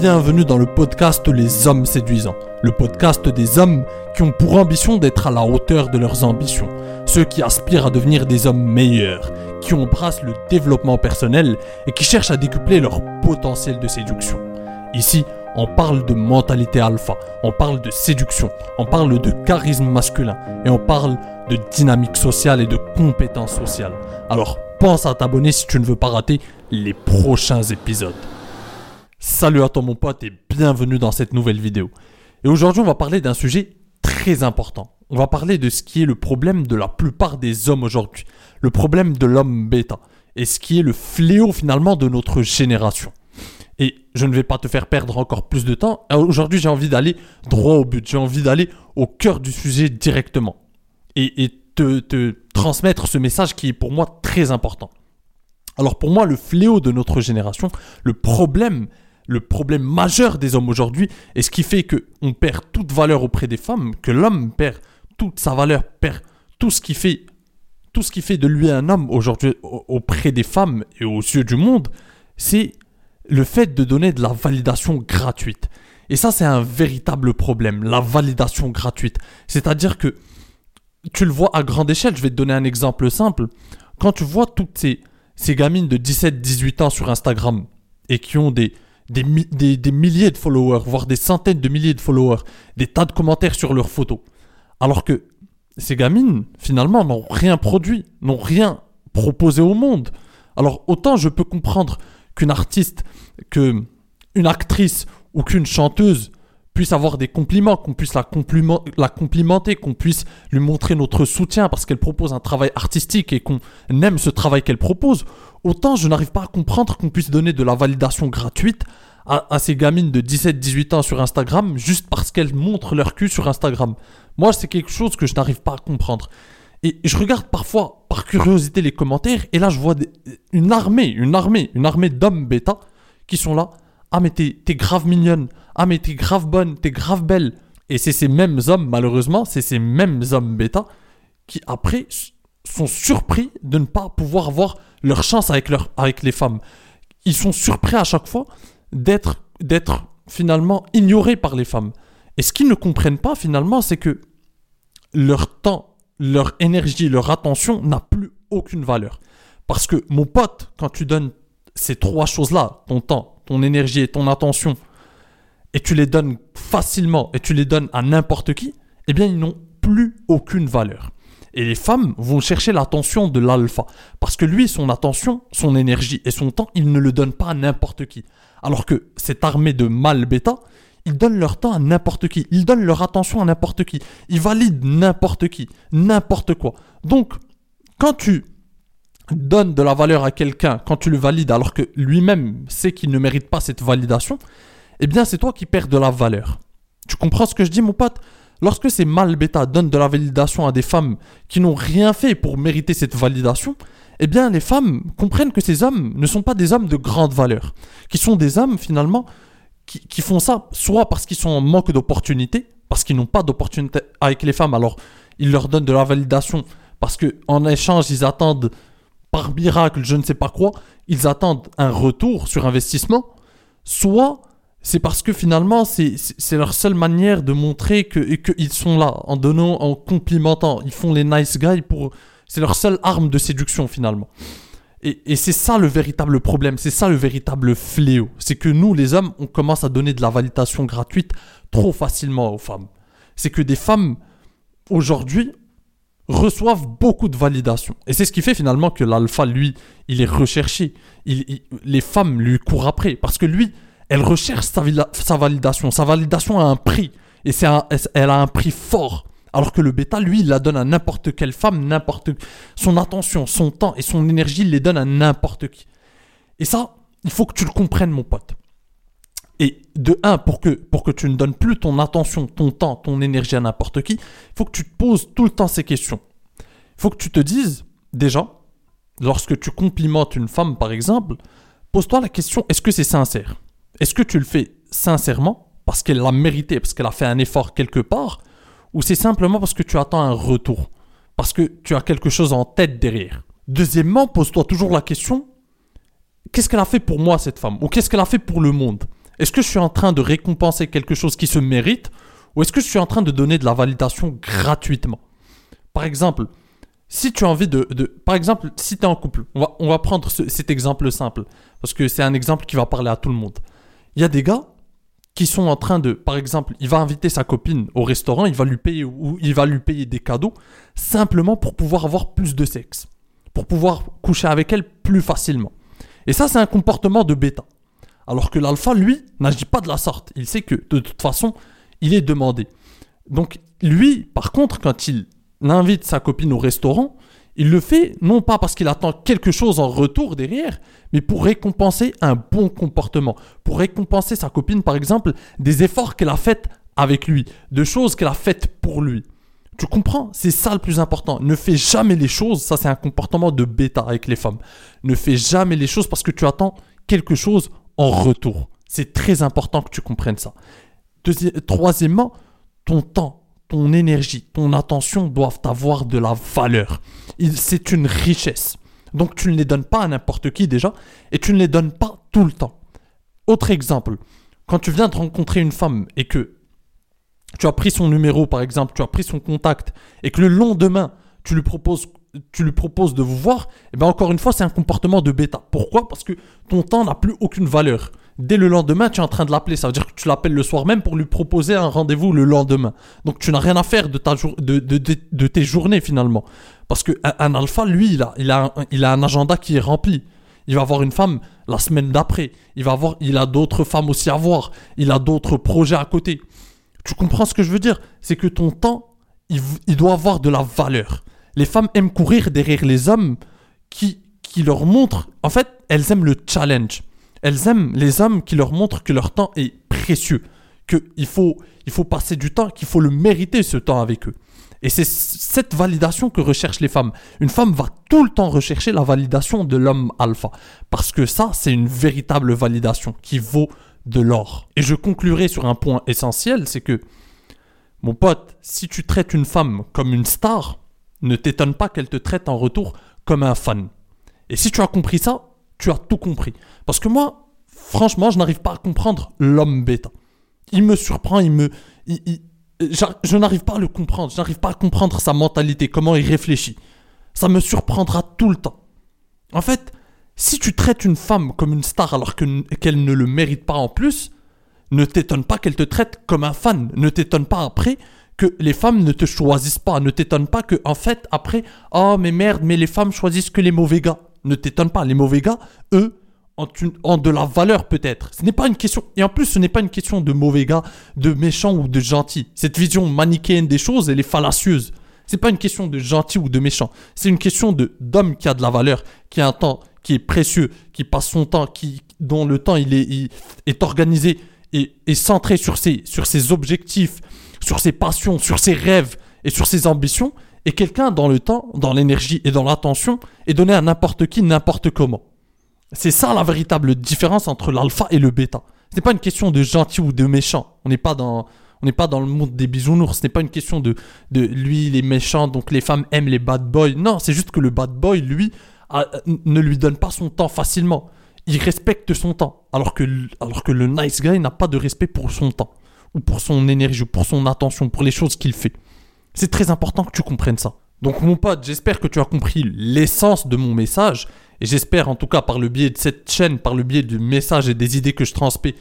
bienvenue dans le podcast Les Hommes Séduisants, le podcast des hommes qui ont pour ambition d'être à la hauteur de leurs ambitions, ceux qui aspirent à devenir des hommes meilleurs, qui embrassent le développement personnel et qui cherchent à décupler leur potentiel de séduction. Ici, on parle de mentalité alpha, on parle de séduction, on parle de charisme masculin et on parle de dynamique sociale et de compétences sociales. Alors pense à t'abonner si tu ne veux pas rater les prochains épisodes. Salut à toi mon pote et bienvenue dans cette nouvelle vidéo. Et aujourd'hui on va parler d'un sujet très important. On va parler de ce qui est le problème de la plupart des hommes aujourd'hui. Le problème de l'homme bêta. Et ce qui est le fléau finalement de notre génération. Et je ne vais pas te faire perdre encore plus de temps. Aujourd'hui j'ai envie d'aller droit au but. J'ai envie d'aller au cœur du sujet directement. Et, te, te transmettre ce message qui est pour moi très important. Alors pour moi, le fléau de notre génération, le problème le problème majeur des hommes aujourd'hui et ce qui fait qu'on perd toute valeur auprès des femmes, que l'homme perd toute sa valeur, perd tout ce qui fait tout ce qui fait de lui un homme aujourd'hui auprès des femmes et aux yeux du monde, c'est le fait de donner de la validation gratuite. Et ça, c'est un véritable problème, la validation gratuite. C'est-à-dire que tu le vois à grande échelle, je vais te donner un exemple simple. Quand tu vois toutes ces, ces gamines de 17-18 ans sur Instagram et qui ont des, des, milliers de followers, voire des centaines de milliers de followers, des tas de commentaires sur leurs photos. Alors que ces gamines, finalement, n'ont rien produit, n'ont rien proposé au monde. Alors autant je peux comprendre qu'une artiste, qu'une actrice ou qu'une chanteuse puisse avoir des compliments, qu'on puisse la, complimenter, qu'on puisse lui montrer notre soutien parce qu'elle propose un travail artistique et qu'on aime ce travail qu'elle propose, autant je n'arrive pas à comprendre qu'on puisse donner de la validation gratuite à, ces gamines de 17-18 ans sur Instagram juste parce qu'elles montrent leur cul sur Instagram. Moi, c'est quelque chose que je n'arrive pas à comprendre. Et je regarde parfois, par curiosité, les commentaires, et là, je vois une armée, une armée, une armée d'hommes bêta qui sont là. Ah, mais t'es grave mignonne. Ah, mais t'es grave bonne, t'es grave belle. Et c'est ces mêmes hommes, malheureusement, c'est ces mêmes hommes bêta qui, après, sont surpris de ne pas pouvoir avoir leur chance avec, leur, avec les femmes. Ils sont surpris à chaque fois d'être, d'être finalement ignorés par les femmes. Et ce qu'ils ne comprennent pas, finalement, c'est que leur temps, leur énergie, leur attention n'a plus aucune valeur. Parce que, mon pote, quand tu donnes ces trois choses-là, ton temps, ton énergie et ton attention, et tu les donnes facilement et tu les donnes à n'importe qui, eh bien ils n'ont plus aucune valeur. Et les femmes vont chercher l'attention de l'alpha. Parce que lui, son attention, son énergie et son temps, il ne le donne pas à n'importe qui. Alors que cette armée de mâles bêta, ils donnent leur temps à n'importe qui. Ils donnent leur attention à n'importe qui. Ils valident n'importe qui. N'importe quoi. Donc, quand tu donnes de la valeur à quelqu'un, quand tu le valides alors que lui-même sait qu'il ne mérite pas cette validation, eh bien c'est toi qui perds de la valeur. Tu comprends ce que je dis mon pote? Lorsque ces mâles bêta donnent de la validation à des femmes qui n'ont rien fait pour mériter cette validation, eh bien les femmes comprennent que ces hommes ne sont pas des hommes de grande valeur, qui sont des hommes finalement qui, font ça soit parce qu'ils sont en manque d'opportunités, parce qu'ils n'ont pas d'opportunité avec les femmes, alors ils leur donnent de la validation parce qu'en échange ils attendent par miracle je ne sais pas quoi, ils attendent un retour sur investissement, soit c'est parce que finalement, c'est leur seule manière de montrer qu'ils sont là, en donnant, en complimentant. Ils font les nice guys pour. C'est leur seule arme de séduction finalement. Et, et c'est ça le véritable problème, c'est ça le véritable fléau. C'est que nous, les hommes, on commence à donner de la validation gratuite trop facilement aux femmes. C'est que des femmes, aujourd'hui, reçoivent beaucoup de validation. Et c'est ce qui fait finalement que l'alpha, lui, il est recherché. il, les femmes lui courent après. Parce que lui, elle recherche sa, validation. Sa validation a un prix. Et elle a un prix fort. Alors que le bêta, lui, il la donne à n'importe quelle femme, n'importe son attention, son temps et son énergie, il les donne à n'importe qui. Et ça, il faut que tu le comprennes, mon pote. Et de un, pour que, pour que tu ne donnes plus ton attention, ton temps, ton énergie à n'importe qui, il faut que tu te poses tout le temps ces questions. Il faut que tu te dises, déjà, lorsque tu complimentes une femme, par exemple, pose-toi la question, est-ce que c'est sincère? Est-ce que tu le fais sincèrement parce qu'elle l'a mérité, parce qu'elle a fait un effort quelque part, ou c'est simplement parce que tu attends un retour, parce que tu as quelque chose en tête derrière? Deuxièmement, pose-toi toujours la question, qu'est-ce qu'elle a fait pour moi cette femme? Ou qu'est-ce qu'elle a fait pour le monde? Est-ce que je suis en train de récompenser quelque chose qui se mérite ou est-ce que je suis en train de donner de la validation gratuitement? Par exemple, si tu as envie de... par exemple, si tu es en couple, on va, on va prendre cet exemple simple, parce que c'est un exemple qui va parler à tout le monde. Il y a des gars qui sont en train de, par exemple, il va inviter sa copine au restaurant, il va lui payer ou il va lui payer des cadeaux simplement pour pouvoir avoir plus de sexe, pour pouvoir coucher avec elle plus facilement. Et ça, c'est un comportement de bêta. Alors que l'alpha, lui, n'agit pas de la sorte. Il sait que de toute façon, il est demandé. Donc lui, par contre, quand il invite sa copine au restaurant, il le fait non pas parce qu'il attend quelque chose en retour derrière, mais pour récompenser un bon comportement, pour récompenser sa copine par exemple des efforts qu'elle a faits avec lui, de choses qu'elle a faites pour lui. Tu comprends? C'est ça le plus important. Ne fais jamais les choses, ça c'est un comportement de bêta avec les femmes. Ne fais jamais les choses parce que tu attends quelque chose en retour. C'est très important que tu comprennes ça troisièmement, ton temps, ton énergie, ton attention doivent avoir de la valeur. C'est une richesse. Donc tu ne les donnes pas à n'importe qui déjà, et tu ne les donnes pas tout le temps. Autre exemple, quand tu viens de rencontrer une femme et que tu as pris son numéro par exemple, tu as pris son contact, et que le lendemain, tu lui proposes tu lui proposes de vous voir, et eh bien encore une fois, c'est un comportement de bêta. Pourquoi? Parce que ton temps n'a plus aucune valeur. Dès le lendemain, tu es en train de l'appeler. Ça veut dire que tu l'appelles le soir même pour lui proposer un rendez-vous le lendemain. Donc tu n'as rien à faire de, ta de, de, de, tes journées finalement. Parce qu'un un alpha, lui, il a, il, a un, il a un agenda qui est rempli. Il va avoir une femme la semaine d'après. Il va avoir, il a d'autres femmes aussi à voir. Il a d'autres projets à côté. Tu comprends ce que je veux dire? C'est que ton temps, il, il doit avoir de la valeur les femmes aiment courir derrière les hommes qui, qui leur montrent, en fait, elles aiment le challenge. Elles aiment les hommes qui leur montrent que leur temps est précieux, qu'il faut, il faut passer du temps, qu'il faut le mériter ce temps avec eux. Et c'est cette validation que recherchent les femmes. Une femme va tout le temps rechercher la validation de l'homme alpha. Parce que ça, c'est une véritable validation qui vaut de l'or. Et je conclurai sur un point essentiel, c'est que, mon pote, si tu traites une femme comme une star, ne t'étonne pas qu'elle te traite en retour comme un fan. Et si tu as compris ça, tu as tout compris. Parce que moi, franchement, je n'arrive pas à comprendre l'homme bêta. Il me surprend, il me... je n'arrive pas à le comprendre, je n'arrive pas à comprendre sa mentalité, comment il réfléchit. Ça me surprendra tout le temps. En fait, si tu traites une femme comme une star alors qu'elle ne le mérite pas en plus, ne t'étonne pas qu'elle te traite comme un fan. Ne t'étonne pas après que les femmes ne te choisissent pas. Ne t'étonne pas que, en fait, après, oh, mais merde, mais les femmes choisissent que les mauvais gars. Ne t'étonne pas. Les mauvais gars, eux, ont, de la valeur peut-être. Ce n'est pas une question. Et en plus, ce n'est pas une question de mauvais gars, de méchants ou de gentils. Cette vision manichéenne des choses, elle est fallacieuse. C'est pas une question de gentil ou de méchant. C'est une question de d'homme qui a de la valeur, qui a un temps qui est précieux, qui passe son temps, qui dont le temps il est, organisé et est centré sur ses objectifs, sur ses passions, sur ses rêves et sur ses ambitions, et quelqu'un dans le temps, dans l'énergie et dans l'attention est donné à n'importe qui, n'importe comment. C'est ça la véritable différence entre l'alpha et le bêta. Ce n'est pas une question de gentil ou de méchant. On n'est pas dans, on n'est pas dans le monde des bisounours. Ce n'est pas une question de, de lui, il est méchant, donc les femmes aiment les bad boys. Non, c'est juste que le bad boy, lui, ne lui donne pas son temps facilement. Il respecte son temps. Alors que, alors que le nice guy n'a pas de respect pour son temps ou pour son énergie, ou pour son attention, pour les choses qu'il fait. C'est très important que tu comprennes ça. Donc mon pote, j'espère que tu as compris l'essence de mon message, et j'espère en tout cas par le biais de cette chaîne, par le biais du message et des idées que je transmets,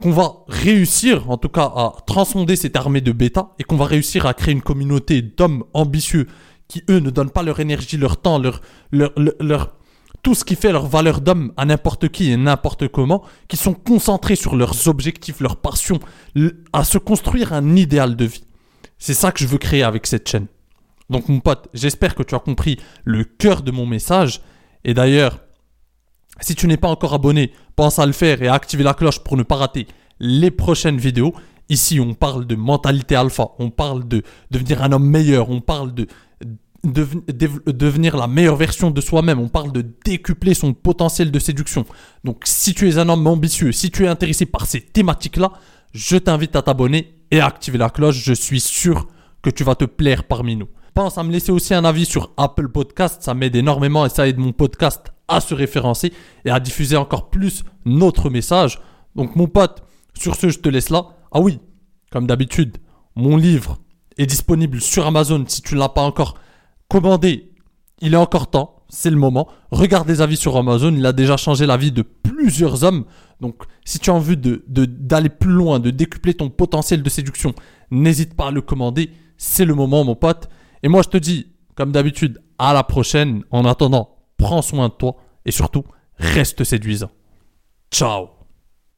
qu'on va réussir en tout cas à transcender cette armée de bêta, et qu'on va réussir à créer une communauté d'hommes ambitieux qui eux ne donnent pas leur énergie, leur temps, leur, tout ce qui fait leur valeur d'homme à n'importe qui et n'importe comment, qui sont concentrés sur leurs objectifs, leurs passions, à se construire un idéal de vie. C'est ça que je veux créer avec cette chaîne. Donc mon pote, j'espère que tu as compris le cœur de mon message. Et d'ailleurs, si tu n'es pas encore abonné, pense à le faire et à activer la cloche pour ne pas rater les prochaines vidéos. Ici, on parle de mentalité alpha, on parle de devenir un homme meilleur, on parle de devenir la meilleure version de soi-même. On parle de décupler son potentiel de séduction. Donc si tu es un homme ambitieux, si tu es intéressé par ces thématiques-là, je t'invite à t'abonner et à activer la cloche. Je suis sûr que tu vas te plaire parmi nous. Pense à me laisser aussi un avis sur Apple Podcast. Ça m'aide énormément et ça aide mon podcast à se référencer et à diffuser encore plus notre message. Donc mon pote, sur ce, je te laisse là. Ah oui, comme d'habitude, mon livre est disponible sur Amazon si tu ne l'as pas encore commandé. Il est encore temps, c'est le moment. Regarde les avis sur Amazon, il a déjà changé la vie de plusieurs hommes. Donc si tu as envie de, d'aller plus loin, de décupler ton potentiel de séduction, n'hésite pas à le commander. C'est le moment mon pote. Et moi je te dis, comme d'habitude, à la prochaine. En attendant, prends soin de toi et surtout, reste séduisant. Ciao